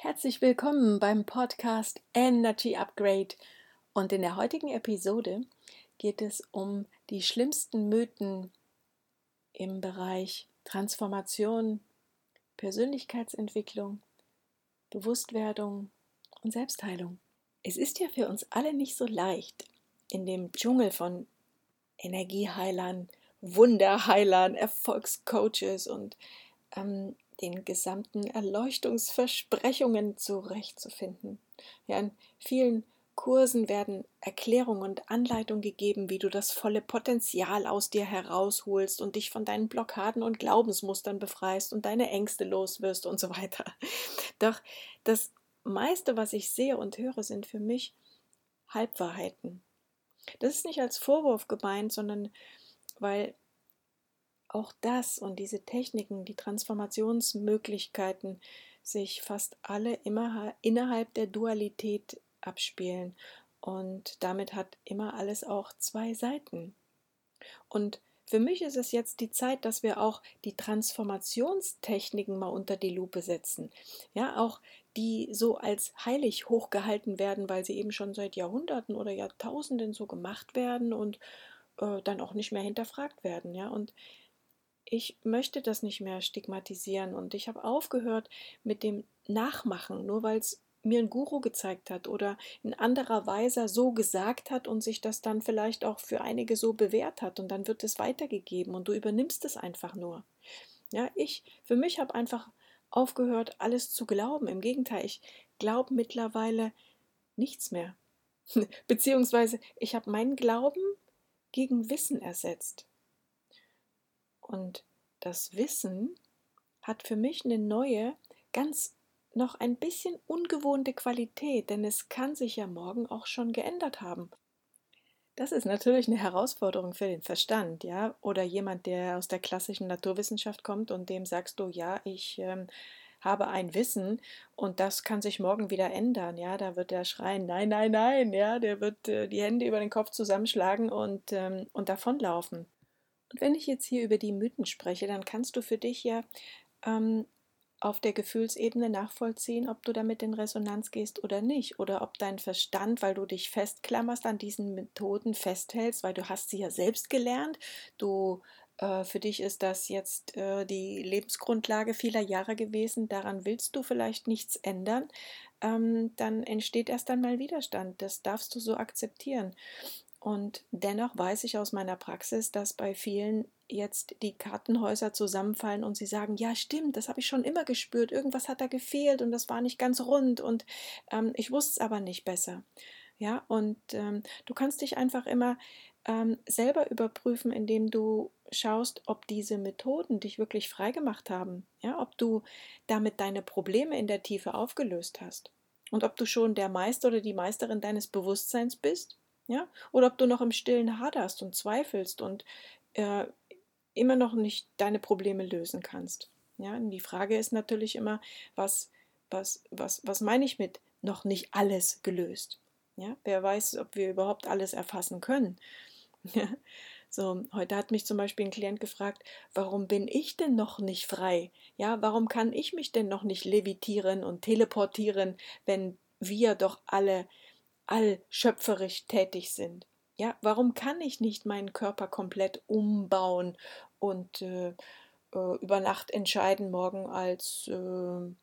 Herzlich willkommen beim Podcast Energy Upgrade. Und in der heutigen Episode geht es um die schlimmsten Mythen im Bereich Transformation, Persönlichkeitsentwicklung, Bewusstwerdung und Selbstheilung. Es ist ja für uns alle nicht so leicht, in dem Dschungel von Energieheilern, Wunderheilern, Erfolgscoaches und ähm, den gesamten Erleuchtungsversprechungen zurechtzufinden. Ja, in vielen Kursen werden Erklärungen und Anleitungen gegeben, wie du das volle Potenzial aus dir herausholst und dich von deinen Blockaden und Glaubensmustern befreist und deine Ängste loswirst und so weiter. Doch das meiste, was ich sehe und höre, sind für mich Halbwahrheiten. Das ist nicht als Vorwurf gemeint, sondern weil auch das und diese Techniken, die Transformationsmöglichkeiten sich fast alle immer innerhalb der Dualität abspielen. Und damit hat immer alles auch zwei Seiten. Und für mich ist es jetzt die Zeit, dass wir auch die Transformationstechniken mal unter die Lupe setzen. Ja, auch die so als heilig hochgehalten werden, weil sie eben schon seit Jahrhunderten oder Jahrtausenden so gemacht werden und äh, dann auch nicht mehr hinterfragt werden. Ja, und ich möchte das nicht mehr stigmatisieren und ich habe aufgehört mit dem Nachmachen, nur weil es mir ein Guru gezeigt hat oder ein anderer Weiser so gesagt hat und sich das dann vielleicht auch für einige so bewährt hat und dann wird es weitergegeben und du übernimmst es einfach nur. Ja, ich für mich habe einfach aufgehört, alles zu glauben. Im Gegenteil, ich glaube mittlerweile nichts mehr. Beziehungsweise ich habe meinen Glauben gegen Wissen ersetzt. Und das Wissen hat für mich eine neue, ganz noch ein bisschen ungewohnte Qualität, denn es kann sich ja morgen auch schon geändert haben. Das ist natürlich eine Herausforderung für den Verstand, ja, oder jemand, der aus der klassischen Naturwissenschaft kommt und dem sagst du, ja, ich ähm, habe ein Wissen und das kann sich morgen wieder ändern, ja, da wird er schreien, nein, nein, nein, ja, der wird äh, die Hände über den Kopf zusammenschlagen und, ähm, und davonlaufen. Und wenn ich jetzt hier über die Mythen spreche, dann kannst du für dich ja ähm, auf der Gefühlsebene nachvollziehen, ob du damit in Resonanz gehst oder nicht. Oder ob dein Verstand, weil du dich festklammerst an diesen Methoden, festhältst, weil du hast sie ja selbst gelernt. Du äh, für dich ist das jetzt äh, die Lebensgrundlage vieler Jahre gewesen. Daran willst du vielleicht nichts ändern. Ähm, dann entsteht erst einmal Widerstand. Das darfst du so akzeptieren. Und dennoch weiß ich aus meiner Praxis, dass bei vielen jetzt die Kartenhäuser zusammenfallen und sie sagen, ja stimmt, das habe ich schon immer gespürt, irgendwas hat da gefehlt und das war nicht ganz rund und ähm, ich wusste es aber nicht besser. Ja, und ähm, du kannst dich einfach immer ähm, selber überprüfen, indem du schaust, ob diese Methoden dich wirklich freigemacht haben, ja, ob du damit deine Probleme in der Tiefe aufgelöst hast. Und ob du schon der Meister oder die Meisterin deines Bewusstseins bist ja? Oder ob du noch im Stillen haderst und zweifelst und äh, immer noch nicht deine Probleme lösen kannst. Ja? Und die Frage ist natürlich immer, was, was, was, was meine ich mit noch nicht alles gelöst? Ja? Wer weiß, ob wir überhaupt alles erfassen können. Ja? So, heute hat mich zum Beispiel ein Klient gefragt, warum bin ich denn noch nicht frei? Ja, warum kann ich mich denn noch nicht levitieren und teleportieren, wenn wir doch alle allschöpferisch tätig sind. Ja, warum kann ich nicht meinen Körper komplett umbauen und äh, äh, über Nacht entscheiden, morgen als, äh,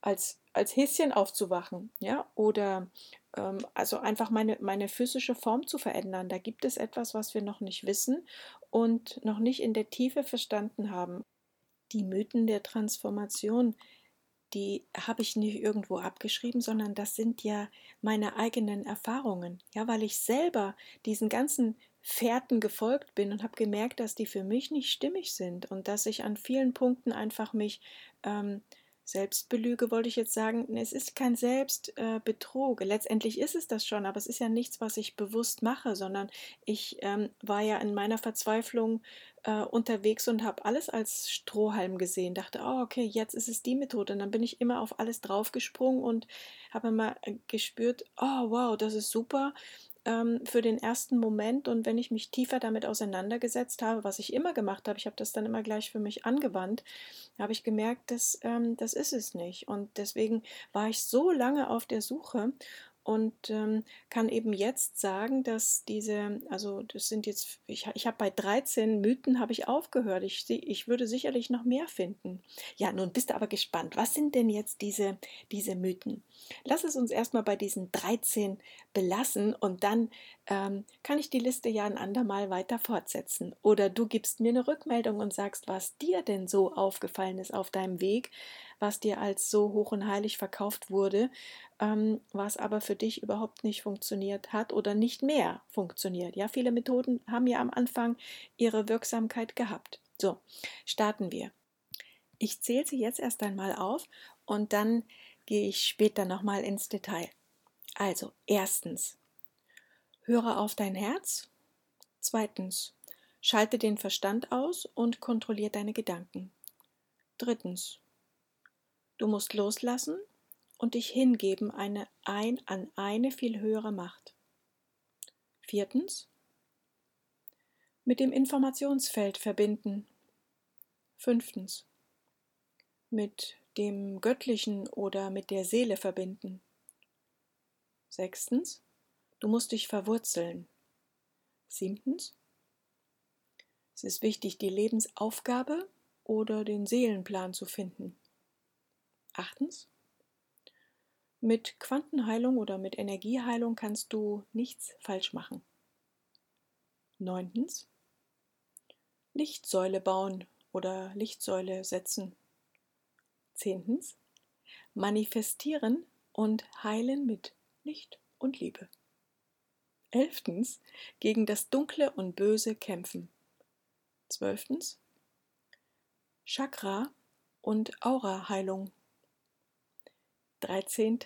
als, als Häschen aufzuwachen? Ja, oder ähm, also einfach meine, meine physische Form zu verändern. Da gibt es etwas, was wir noch nicht wissen und noch nicht in der Tiefe verstanden haben. Die Mythen der Transformation die habe ich nicht irgendwo abgeschrieben, sondern das sind ja meine eigenen Erfahrungen. Ja, weil ich selber diesen ganzen Fährten gefolgt bin und habe gemerkt, dass die für mich nicht stimmig sind und dass ich an vielen Punkten einfach mich ähm, Selbstbelüge wollte ich jetzt sagen, es ist kein Selbstbetrug. Äh, Letztendlich ist es das schon, aber es ist ja nichts, was ich bewusst mache, sondern ich ähm, war ja in meiner Verzweiflung äh, unterwegs und habe alles als Strohhalm gesehen. Dachte, oh, okay, jetzt ist es die Methode. Und dann bin ich immer auf alles draufgesprungen und habe immer äh, gespürt, oh, wow, das ist super. Ähm, für den ersten Moment und wenn ich mich tiefer damit auseinandergesetzt habe, was ich immer gemacht habe, ich habe das dann immer gleich für mich angewandt, habe ich gemerkt, dass ähm, das ist es nicht. Und deswegen war ich so lange auf der Suche und ähm, kann eben jetzt sagen, dass diese, also das sind jetzt, ich, ich habe bei 13 Mythen habe ich aufgehört. Ich, ich würde sicherlich noch mehr finden. Ja, nun bist du aber gespannt. Was sind denn jetzt diese, diese Mythen? Lass es uns erstmal bei diesen 13 belassen und dann ähm, kann ich die Liste ja ein andermal weiter fortsetzen. Oder du gibst mir eine Rückmeldung und sagst, was dir denn so aufgefallen ist auf deinem Weg, was dir als so hoch und heilig verkauft wurde, ähm, was aber für dich überhaupt nicht funktioniert hat oder nicht mehr funktioniert. Ja, viele Methoden haben ja am Anfang ihre Wirksamkeit gehabt. So, starten wir. Ich zähle sie jetzt erst einmal auf und dann gehe ich später nochmal ins Detail. Also, erstens, höre auf dein Herz. Zweitens, schalte den Verstand aus und kontrolliere deine Gedanken. Drittens, du musst loslassen und dich hingeben eine, ein, an eine viel höhere Macht. Viertens, mit dem Informationsfeld verbinden. Fünftens, mit dem Göttlichen oder mit der Seele verbinden. Sechstens, du musst dich verwurzeln. Siebtens, es ist wichtig, die Lebensaufgabe oder den Seelenplan zu finden. Achtens, mit Quantenheilung oder mit Energieheilung kannst du nichts falsch machen. Neuntens, Lichtsäule bauen oder Lichtsäule setzen. Zehntens, manifestieren und heilen mit Licht und Liebe. Elftens, gegen das Dunkle und Böse kämpfen. Zwölftens, Chakra und Aura-Heilung 13.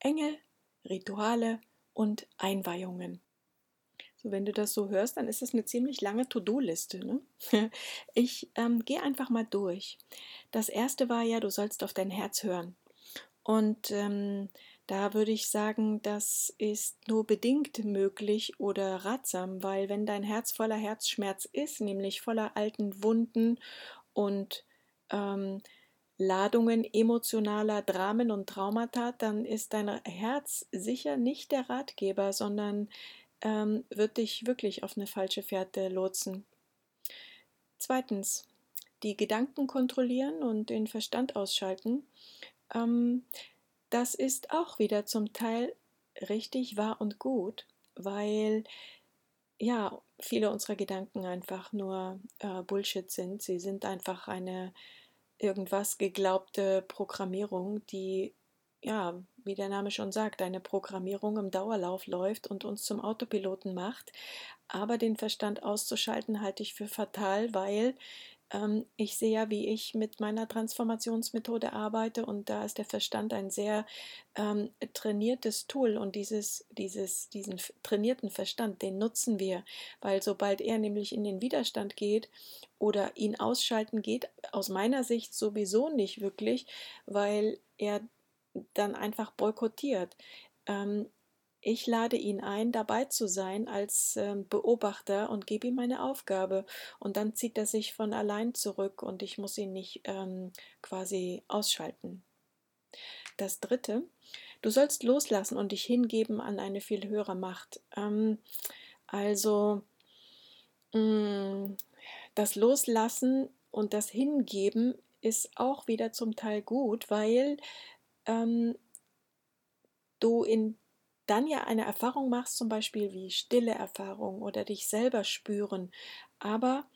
Engel, Rituale und Einweihungen. So, wenn du das so hörst, dann ist es eine ziemlich lange To-Do-Liste. Ne? Ich ähm, gehe einfach mal durch. Das erste war ja, du sollst auf dein Herz hören. Und ähm, da würde ich sagen, das ist nur bedingt möglich oder ratsam, weil wenn dein Herz voller Herzschmerz ist, nämlich voller alten Wunden und ähm, Ladungen emotionaler Dramen und Traumata, dann ist dein Herz sicher nicht der Ratgeber, sondern ähm, wird dich wirklich auf eine falsche Fährte lotsen. Zweitens, die Gedanken kontrollieren und den Verstand ausschalten. Ähm, das ist auch wieder zum Teil richtig wahr und gut, weil ja viele unserer Gedanken einfach nur äh, Bullshit sind. Sie sind einfach eine irgendwas geglaubte Programmierung, die, ja, wie der Name schon sagt, eine Programmierung im Dauerlauf läuft und uns zum Autopiloten macht. Aber den Verstand auszuschalten halte ich für fatal, weil ähm, ich sehe ja, wie ich mit meiner Transformationsmethode arbeite und da ist der Verstand ein sehr ähm, trainiertes Tool und dieses, dieses, diesen trainierten Verstand, den nutzen wir, weil sobald er nämlich in den Widerstand geht oder ihn ausschalten geht, aus meiner Sicht sowieso nicht wirklich, weil er dann einfach boykottiert. Ähm, ich lade ihn ein, dabei zu sein als äh, Beobachter und gebe ihm meine Aufgabe. Und dann zieht er sich von allein zurück und ich muss ihn nicht ähm, quasi ausschalten. Das Dritte, du sollst loslassen und dich hingeben an eine viel höhere Macht. Ähm, also mh, mm, das Loslassen und das Hingeben ist auch wieder zum Teil gut, weil ähm, du in dann ja eine Erfahrung machst, zum Beispiel wie stille Erfahrung oder dich selber spüren, aber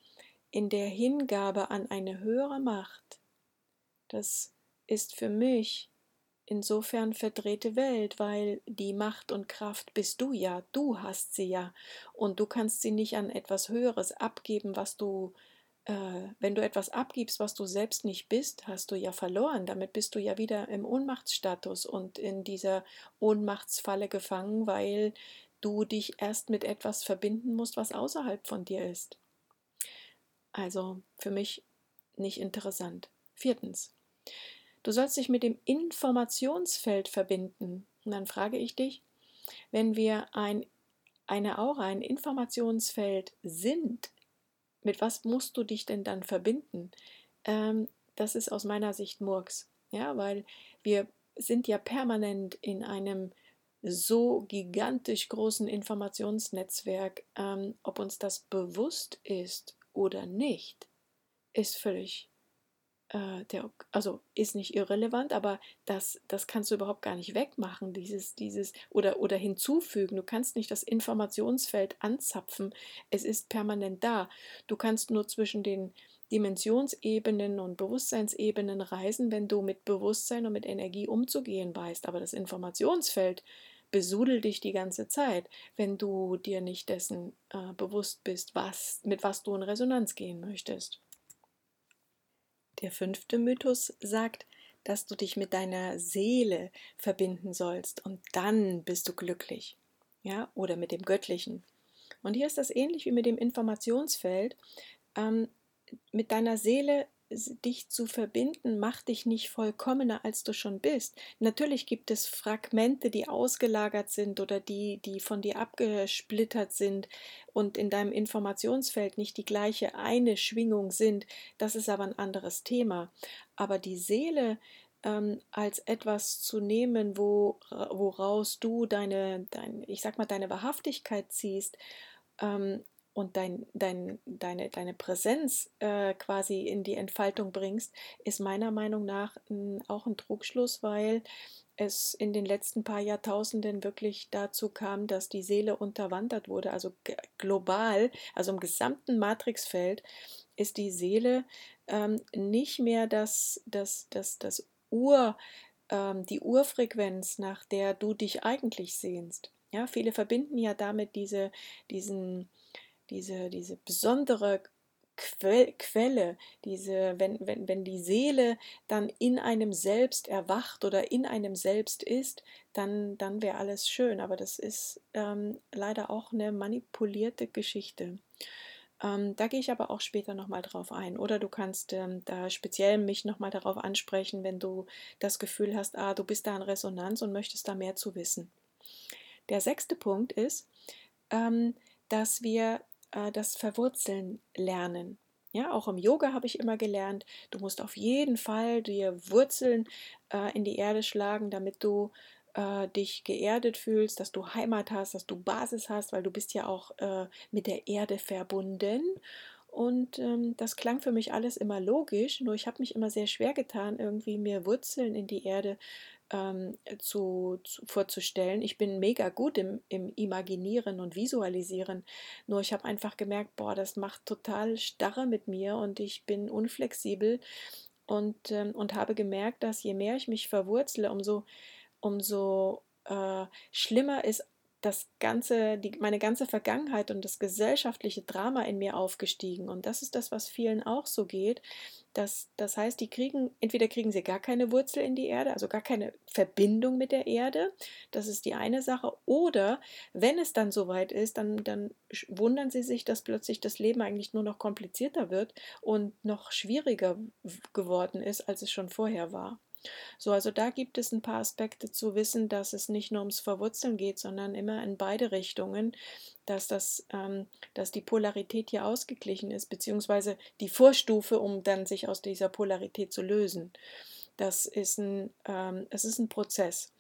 in der Hingabe an eine höhere Macht, das ist für mich insofern verdrehte Welt, weil die Macht und Kraft bist du ja, du hast sie ja, und du kannst sie nicht an etwas Höheres abgeben, was du wenn du etwas abgibst, was du selbst nicht bist, hast du ja verloren. Damit bist du ja wieder im Ohnmachtsstatus und in dieser Ohnmachtsfalle gefangen, weil du dich erst mit etwas verbinden musst, was außerhalb von dir ist. Also für mich nicht interessant. Viertens. Du sollst dich mit dem Informationsfeld verbinden. Und dann frage ich dich, wenn wir ein, eine Aura, ein Informationsfeld sind, mit was musst du dich denn dann verbinden? Ähm, das ist aus meiner Sicht Murks. Ja, weil wir sind ja permanent in einem so gigantisch großen Informationsnetzwerk, ähm, ob uns das bewusst ist oder nicht, ist völlig, äh, der, also ist nicht irrelevant, aber das, das kannst du überhaupt gar nicht wegmachen, dieses, dieses oder, oder hinzufügen. Du kannst nicht das Informationsfeld anzapfen, es ist permanent da. Du kannst nur zwischen den Dimensionsebenen und Bewusstseinsebenen reisen, wenn du mit Bewusstsein und mit Energie umzugehen weißt. Aber das Informationsfeld besudelt dich die ganze Zeit, wenn du dir nicht dessen äh, bewusst bist, was, mit was du in Resonanz gehen möchtest. Der fünfte Mythos sagt, dass du dich mit deiner Seele verbinden sollst und dann bist du glücklich. Ja, oder mit dem Göttlichen. Und hier ist das ähnlich wie mit dem Informationsfeld. Ähm, mit deiner Seele dich zu verbinden, macht dich nicht vollkommener, als du schon bist. Natürlich gibt es Fragmente, die ausgelagert sind oder die, die von dir abgesplittert sind und in deinem Informationsfeld nicht die gleiche eine Schwingung sind. Das ist aber ein anderes Thema. Aber die Seele ähm, als etwas zu nehmen, wo, woraus du deine, dein, ich sag mal, deine Wahrhaftigkeit ziehst, ähm, und dein, dein, deine, deine Präsenz äh, quasi in die Entfaltung bringst, ist meiner Meinung nach m, auch ein Trugschluss, weil es in den letzten paar Jahrtausenden wirklich dazu kam, dass die Seele unterwandert wurde. Also global, also im gesamten Matrixfeld ist die Seele ähm, nicht mehr das, das, das, das Ur, ähm, die Urfrequenz, nach der du dich eigentlich sehnst. Ja, viele verbinden ja damit diese, diesen, diese, diese besondere Quelle, diese, wenn, wenn, wenn die Seele dann in einem selbst erwacht oder in einem selbst ist, dann, dann wäre alles schön. Aber das ist ähm, leider auch eine manipulierte Geschichte. Ähm, da gehe ich aber auch später nochmal drauf ein. Oder du kannst ähm, da speziell mich nochmal darauf ansprechen, wenn du das Gefühl hast, ah, du bist da in Resonanz und möchtest da mehr zu wissen. Der sechste Punkt ist, ähm, dass wir äh, das Verwurzeln lernen. Ja, auch im Yoga habe ich immer gelernt, du musst auf jeden Fall dir Wurzeln äh, in die Erde schlagen, damit du äh, dich geerdet fühlst, dass du Heimat hast, dass du Basis hast, weil du bist ja auch äh, mit der Erde verbunden. Und ähm, das klang für mich alles immer logisch, nur ich habe mich immer sehr schwer getan, irgendwie mir Wurzeln in die Erde ähm, zu, zu, vorzustellen. Ich bin mega gut im, im Imaginieren und Visualisieren, nur ich habe einfach gemerkt, boah, das macht total starre mit mir und ich bin unflexibel und, ähm, und habe gemerkt, dass je mehr ich mich verwurzle, umso, umso äh, schlimmer ist das ganze, die, meine ganze Vergangenheit und das gesellschaftliche Drama in mir aufgestiegen. Und das ist das, was vielen auch so geht. Das, das heißt, die kriegen, entweder kriegen sie gar keine Wurzel in die Erde, also gar keine Verbindung mit der Erde. Das ist die eine Sache. Oder wenn es dann soweit ist, dann, dann wundern sie sich, dass plötzlich das Leben eigentlich nur noch komplizierter wird und noch schwieriger geworden ist, als es schon vorher war. So, also da gibt es ein paar Aspekte zu wissen, dass es nicht nur ums Verwurzeln geht, sondern immer in beide Richtungen, dass, das, ähm, dass die Polarität hier ausgeglichen ist, beziehungsweise die Vorstufe, um dann sich aus dieser Polarität zu lösen. Das ist ein, ähm, es ist ein Prozess.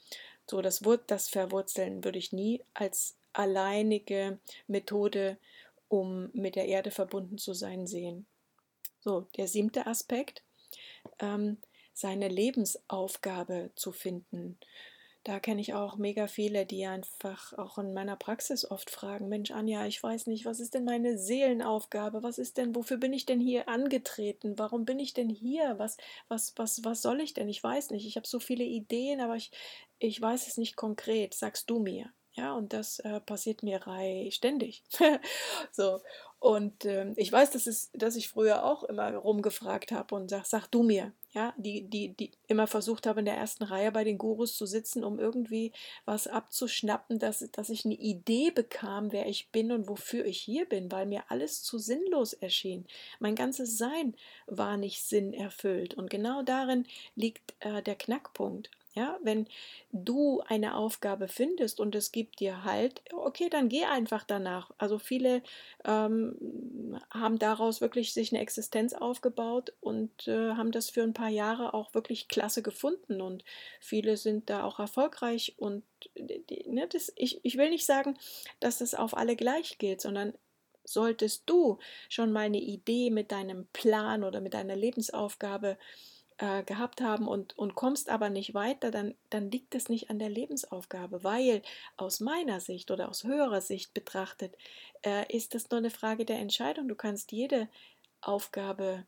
So, das, das Verwurzeln würde ich nie als alleinige Methode, um mit der Erde verbunden zu sein, sehen. So, der siebte Aspekt. Ähm, seine Lebensaufgabe zu finden. Da kenne ich auch mega viele, die einfach auch in meiner Praxis oft fragen, Mensch, Anja, ich weiß nicht, was ist denn meine Seelenaufgabe? Was ist denn, wofür bin ich denn hier angetreten? Warum bin ich denn hier? Was, was, was, was soll ich denn? Ich weiß nicht. Ich habe so viele Ideen, aber ich, ich weiß es nicht konkret. Sagst du mir. Ja, und das äh, passiert mir ständig. so. Und äh, ich weiß, dass, es, dass ich früher auch immer rumgefragt habe und sag, sag du mir, ja, die, die, die immer versucht habe, in der ersten Reihe bei den Gurus zu sitzen, um irgendwie was abzuschnappen, dass, dass ich eine Idee bekam, wer ich bin und wofür ich hier bin, weil mir alles zu sinnlos erschien. Mein ganzes Sein war nicht sinnerfüllt. Und genau darin liegt äh, der Knackpunkt. Ja, wenn du eine Aufgabe findest und es gibt dir halt, okay, dann geh einfach danach. Also viele ähm, haben daraus wirklich sich eine Existenz aufgebaut und äh, haben das für ein paar Jahre auch wirklich klasse gefunden und viele sind da auch erfolgreich und ne, das, ich, ich will nicht sagen, dass das auf alle gleich gilt, sondern solltest du schon mal eine Idee mit deinem Plan oder mit deiner Lebensaufgabe äh, gehabt haben und, und kommst aber nicht weiter, dann, dann liegt es nicht an der Lebensaufgabe, weil aus meiner Sicht oder aus höherer Sicht betrachtet, äh, ist das nur eine Frage der Entscheidung. Du kannst jede Aufgabe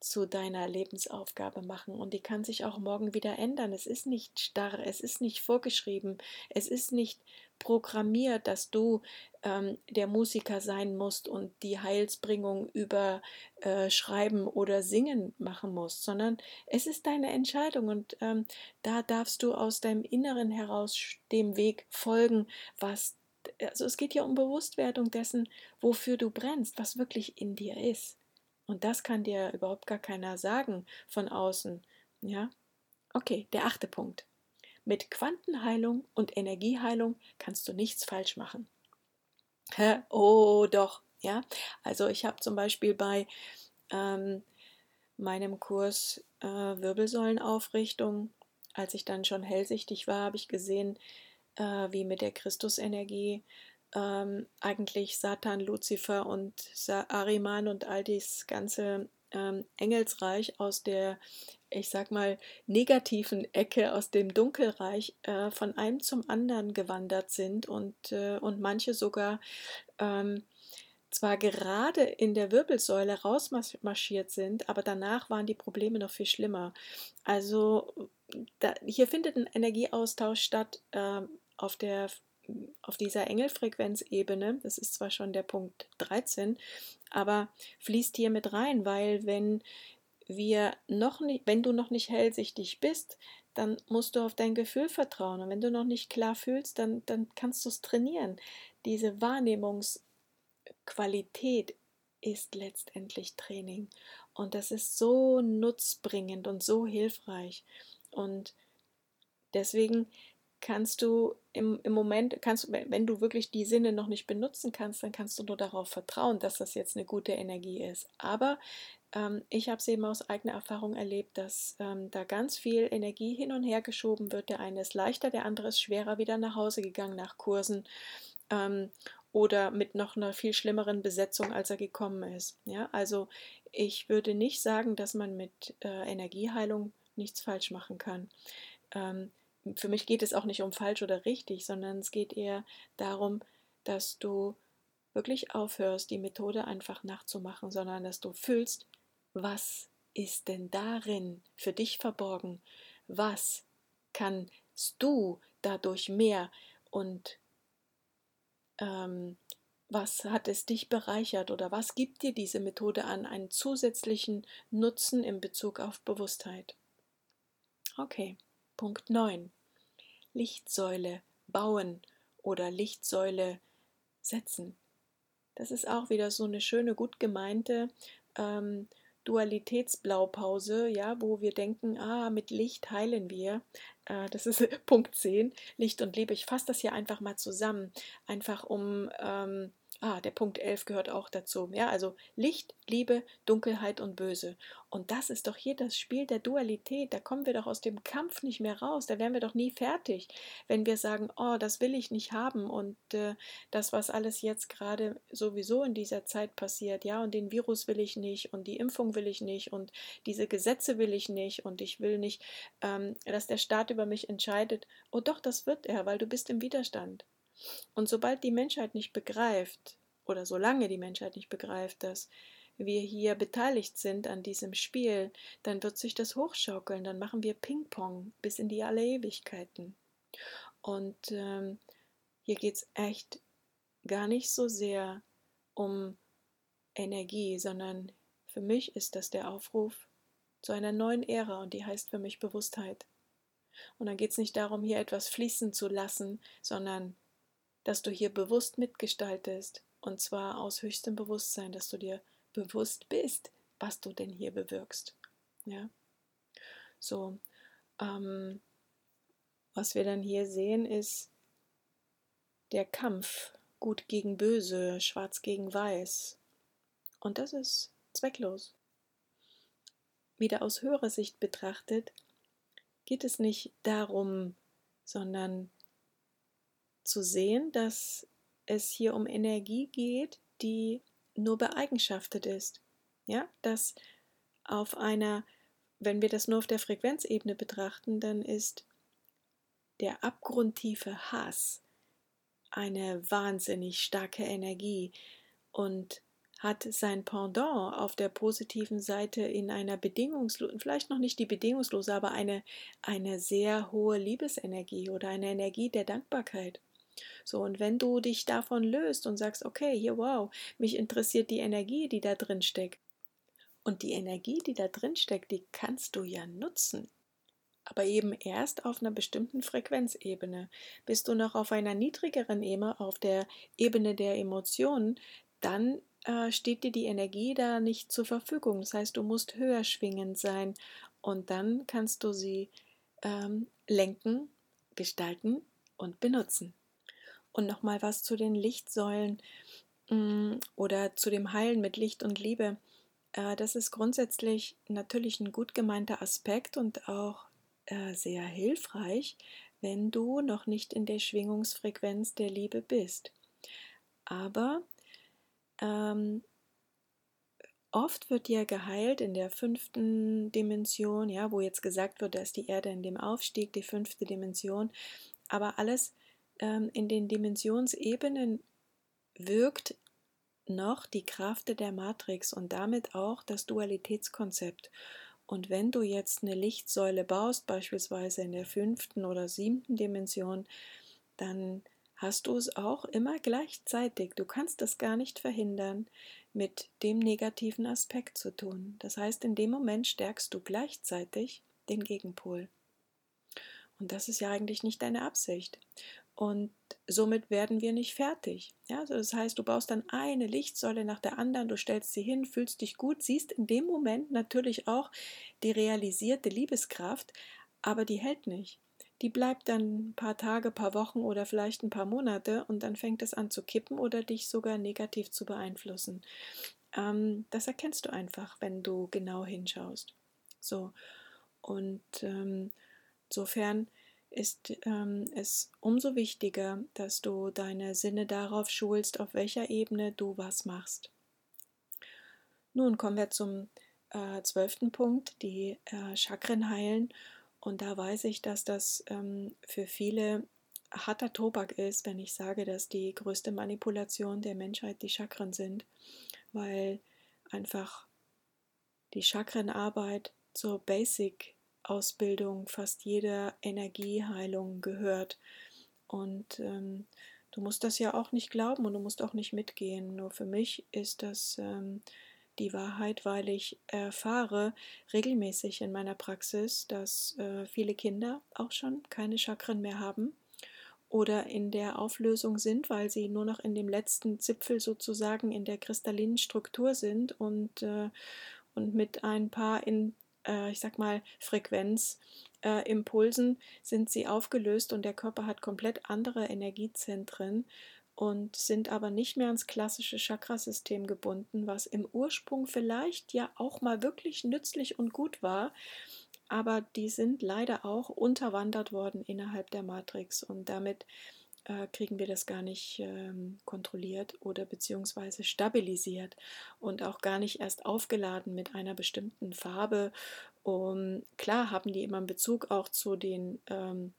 zu deiner Lebensaufgabe machen und die kann sich auch morgen wieder ändern. Es ist nicht starr, es ist nicht vorgeschrieben, es ist nicht programmiert, dass du ähm, der Musiker sein musst und die Heilsbringung über äh, Schreiben oder Singen machen musst, sondern es ist deine Entscheidung und ähm, da darfst du aus deinem Inneren heraus dem Weg folgen, was also es geht ja um Bewusstwerdung dessen, wofür du brennst, was wirklich in dir ist. Und das kann dir überhaupt gar keiner sagen von außen. Ja? Okay, der achte Punkt. Mit Quantenheilung und Energieheilung kannst du nichts falsch machen. Hä? Oh, doch. Ja, also ich habe zum Beispiel bei ähm, meinem Kurs äh, Wirbelsäulenaufrichtung, als ich dann schon hellsichtig war, habe ich gesehen, äh, wie mit der Christusenergie ähm, eigentlich Satan, Luzifer und Ariman und all dieses ganze ähm, Engelsreich aus der, ich sag mal, negativen Ecke, aus dem Dunkelreich äh, von einem zum anderen gewandert sind und, äh, und manche sogar ähm, zwar gerade in der Wirbelsäule rausmarschiert sind, aber danach waren die Probleme noch viel schlimmer. Also da, hier findet ein Energieaustausch statt äh, auf der auf dieser Engelfrequenzebene, das ist zwar schon der Punkt 13, aber fließt hier mit rein, weil wenn wir noch nicht, wenn du noch nicht hellsichtig bist, dann musst du auf dein Gefühl vertrauen. Und wenn du noch nicht klar fühlst, dann, dann kannst du es trainieren. Diese Wahrnehmungsqualität ist letztendlich Training. Und das ist so nutzbringend und so hilfreich. Und deswegen kannst du im, im Moment, kannst wenn du wirklich die Sinne noch nicht benutzen kannst, dann kannst du nur darauf vertrauen, dass das jetzt eine gute Energie ist. Aber ähm, ich habe es eben aus eigener Erfahrung erlebt, dass ähm, da ganz viel Energie hin und her geschoben wird. Der eine ist leichter, der andere ist schwerer wieder nach Hause gegangen nach Kursen. Ähm, oder mit noch einer viel schlimmeren Besetzung, als er gekommen ist. Ja, also ich würde nicht sagen, dass man mit äh, Energieheilung nichts falsch machen kann. Ähm, für mich geht es auch nicht um falsch oder richtig, sondern es geht eher darum, dass du wirklich aufhörst, die Methode einfach nachzumachen, sondern dass du fühlst, was ist denn darin für dich verborgen? Was kannst du dadurch mehr und ähm, was hat es dich bereichert oder was gibt dir diese Methode an einen zusätzlichen Nutzen in Bezug auf Bewusstheit? Okay, Punkt 9. Lichtsäule bauen oder Lichtsäule setzen. Das ist auch wieder so eine schöne, gut gemeinte ähm, Dualitätsblaupause, ja, wo wir denken, ah, mit Licht heilen wir. Äh, das ist Punkt 10, Licht und Liebe. Ich fasse das hier einfach mal zusammen, einfach um ähm, Ah, der Punkt 11 gehört auch dazu. Ja, also Licht, Liebe, Dunkelheit und Böse. Und das ist doch hier das Spiel der Dualität. Da kommen wir doch aus dem Kampf nicht mehr raus. Da wären wir doch nie fertig, wenn wir sagen, oh, das will ich nicht haben und äh, das, was alles jetzt gerade sowieso in dieser Zeit passiert, ja, und den Virus will ich nicht und die Impfung will ich nicht und diese Gesetze will ich nicht und ich will nicht, ähm, dass der Staat über mich entscheidet. Oh doch, das wird er, weil du bist im Widerstand. Und sobald die Menschheit nicht begreift, oder solange die Menschheit nicht begreift, dass wir hier beteiligt sind an diesem Spiel, dann wird sich das hochschaukeln, dann machen wir Ping-Pong bis in die alle Ewigkeiten. Und ähm, hier geht es echt gar nicht so sehr um Energie, sondern für mich ist das der Aufruf zu einer neuen Ära und die heißt für mich Bewusstheit. Und dann geht es nicht darum, hier etwas fließen zu lassen, sondern dass du hier bewusst mitgestaltest und zwar aus höchstem Bewusstsein, dass du dir bewusst bist, was du denn hier bewirkst. Ja, so. Ähm, was wir dann hier sehen, ist der Kampf gut gegen böse, schwarz gegen weiß. Und das ist zwecklos. Wieder aus höherer Sicht betrachtet, geht es nicht darum, sondern zu sehen, dass es hier um Energie geht, die nur beeigenschaftet ist. Ja, dass auf einer, wenn wir das nur auf der Frequenzebene betrachten, dann ist der abgrundtiefe Hass eine wahnsinnig starke Energie und hat sein Pendant auf der positiven Seite in einer bedingungslosen, vielleicht noch nicht die bedingungslose, aber eine, eine sehr hohe Liebesenergie oder eine Energie der Dankbarkeit. So, und wenn du dich davon löst und sagst, okay, hier, wow, mich interessiert die Energie, die da drin steckt. Und die Energie, die da drin steckt, die kannst du ja nutzen. Aber eben erst auf einer bestimmten Frequenzebene. Bist du noch auf einer niedrigeren Ebene, auf der Ebene der Emotionen, dann äh, steht dir die Energie da nicht zur Verfügung. Das heißt, du musst höher schwingend sein und dann kannst du sie ähm, lenken, gestalten und benutzen. Und nochmal was zu den Lichtsäulen mm, oder zu dem Heilen mit Licht und Liebe. Äh, das ist grundsätzlich natürlich ein gut gemeinter Aspekt und auch äh, sehr hilfreich, wenn du noch nicht in der Schwingungsfrequenz der Liebe bist. Aber ähm, oft wird ja geheilt in der fünften Dimension, ja, wo jetzt gesagt wird, dass die Erde in dem Aufstieg, die fünfte Dimension, aber alles in den Dimensionsebenen wirkt noch die Kraft der Matrix und damit auch das Dualitätskonzept. Und wenn du jetzt eine Lichtsäule baust, beispielsweise in der fünften oder siebten Dimension, dann hast du es auch immer gleichzeitig, du kannst es gar nicht verhindern, mit dem negativen Aspekt zu tun. Das heißt, in dem Moment stärkst du gleichzeitig den Gegenpol. Und das ist ja eigentlich nicht deine Absicht. Und somit werden wir nicht fertig. Ja, also das heißt, du baust dann eine Lichtsäule nach der anderen, du stellst sie hin, fühlst dich gut, siehst in dem Moment natürlich auch die realisierte Liebeskraft, aber die hält nicht. Die bleibt dann ein paar Tage, paar Wochen oder vielleicht ein paar Monate und dann fängt es an zu kippen oder dich sogar negativ zu beeinflussen. Ähm, das erkennst du einfach, wenn du genau hinschaust. So. Und ähm, insofern ist ähm, es umso wichtiger, dass du deine Sinne darauf schulst, auf welcher Ebene du was machst. Nun kommen wir zum äh, zwölften Punkt, die äh, Chakren heilen. Und da weiß ich, dass das ähm, für viele harter Tobak ist, wenn ich sage, dass die größte Manipulation der Menschheit die Chakren sind, weil einfach die Chakrenarbeit zur Basic Ausbildung fast jeder Energieheilung gehört. Und ähm, du musst das ja auch nicht glauben und du musst auch nicht mitgehen. Nur für mich ist das ähm, die Wahrheit, weil ich erfahre regelmäßig in meiner Praxis, dass äh, viele Kinder auch schon keine Chakren mehr haben oder in der Auflösung sind, weil sie nur noch in dem letzten Zipfel sozusagen in der kristallinen Struktur sind und, äh, und mit ein paar in äh, ich sag mal, Frequenzimpulsen äh, sind sie aufgelöst und der Körper hat komplett andere Energiezentren und sind aber nicht mehr ans klassische Chakrasystem gebunden, was im Ursprung vielleicht ja auch mal wirklich nützlich und gut war, aber die sind leider auch unterwandert worden innerhalb der Matrix und damit äh, kriegen wir das gar nicht ähm, kontrolliert oder beziehungsweise stabilisiert und auch gar nicht erst aufgeladen mit einer bestimmten Farbe. Um, klar haben die immer einen Bezug auch zu den ähm,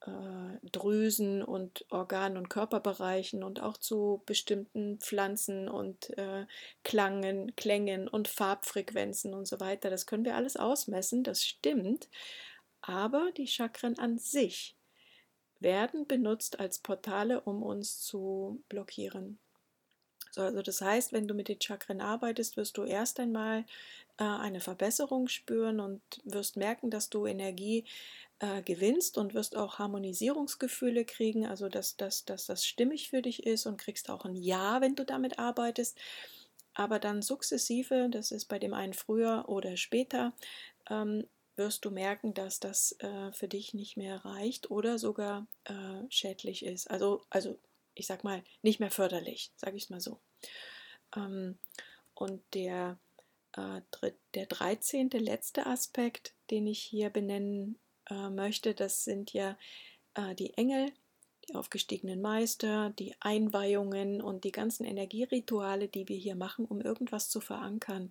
äh, Drüsen und Organen und Körperbereichen und auch zu bestimmten Pflanzen und äh, Klangen, Klängen und Farbfrequenzen und so weiter. Das können wir alles ausmessen, das stimmt. Aber die Chakren an sich werden benutzt als Portale, um uns zu blockieren. So, also das heißt, wenn du mit den Chakren arbeitest, wirst du erst einmal äh, eine Verbesserung spüren und wirst merken, dass du Energie äh, gewinnst und wirst auch Harmonisierungsgefühle kriegen, also dass, dass, dass das stimmig für dich ist und kriegst auch ein Ja, wenn du damit arbeitest. Aber dann sukzessive, das ist bei dem einen früher oder später, ähm, wirst du merken, dass das äh, für dich nicht mehr reicht oder sogar äh, schädlich ist. Also, also ich sag mal, nicht mehr förderlich, sage ich es mal so. Ähm, und der, äh, der 13. letzte Aspekt, den ich hier benennen äh, möchte, das sind ja äh, die Engel, die aufgestiegenen Meister, die Einweihungen und die ganzen Energierituale, die wir hier machen, um irgendwas zu verankern.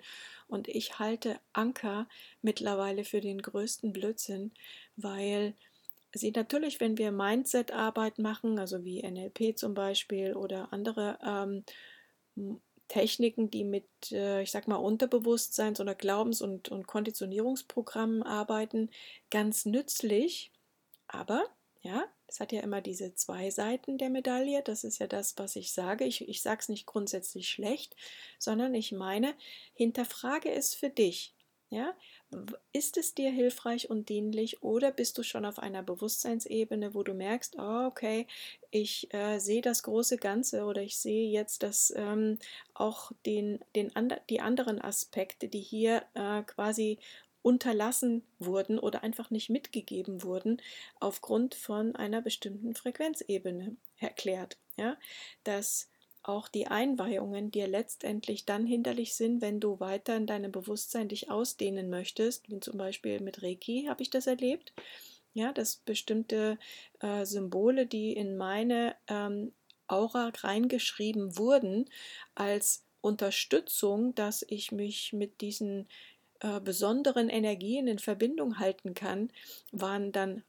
Und ich halte Anker mittlerweile für den größten Blödsinn, weil sie natürlich, wenn wir Mindset-Arbeit machen, also wie NLP zum Beispiel oder andere ähm, Techniken, die mit, äh, ich sag mal, Unterbewusstseins- oder Glaubens- und, und Konditionierungsprogrammen arbeiten, ganz nützlich. Aber, ja, es hat ja immer diese zwei Seiten der Medaille. Das ist ja das, was ich sage. Ich, ich sage es nicht grundsätzlich schlecht, sondern ich meine, hinterfrage es für dich. Ja, ist es dir hilfreich und dienlich oder bist du schon auf einer Bewusstseinsebene, wo du merkst, oh, okay, ich äh, sehe das große Ganze oder ich sehe jetzt, dass ähm, auch den, den and die anderen Aspekte, die hier äh, quasi unterlassen wurden oder einfach nicht mitgegeben wurden, aufgrund von einer bestimmten Frequenzebene erklärt. Ja, dass auch die Einweihungen dir letztendlich dann hinderlich sind, wenn du weiter in deinem Bewusstsein dich ausdehnen möchtest, wie zum Beispiel mit Reiki habe ich das erlebt. Ja, dass bestimmte äh, Symbole, die in meine ähm, Aura reingeschrieben wurden, als Unterstützung, dass ich mich mit diesen äh, besonderen Energien in Verbindung halten kann, waren dann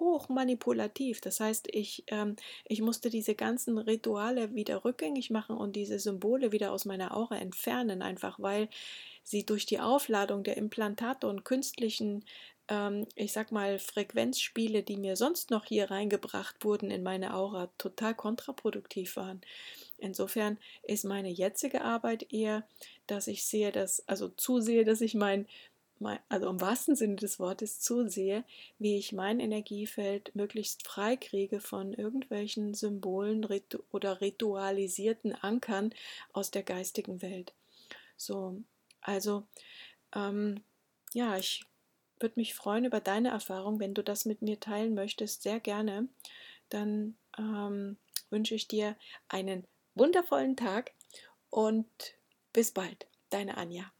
hoch manipulativ. Das heißt, ich, ähm, ich musste diese ganzen Rituale wieder rückgängig machen und diese Symbole wieder aus meiner Aura entfernen, einfach weil sie durch die Aufladung der Implantate und künstlichen, ähm, ich sag mal, Frequenzspiele, die mir sonst noch hier reingebracht wurden in meine Aura, total kontraproduktiv waren. Insofern ist meine jetzige Arbeit eher, dass ich sehe, dass, also zusehe, dass ich mein also im wahrsten Sinne des Wortes zusehe, wie ich mein Energiefeld möglichst frei kriege von irgendwelchen Symbolen oder ritualisierten Ankern aus der geistigen Welt. So, also ähm, ja, ich würde mich freuen über deine Erfahrung, wenn du das mit mir teilen möchtest, sehr gerne. Dann ähm, wünsche ich dir einen wundervollen Tag und bis bald, deine Anja.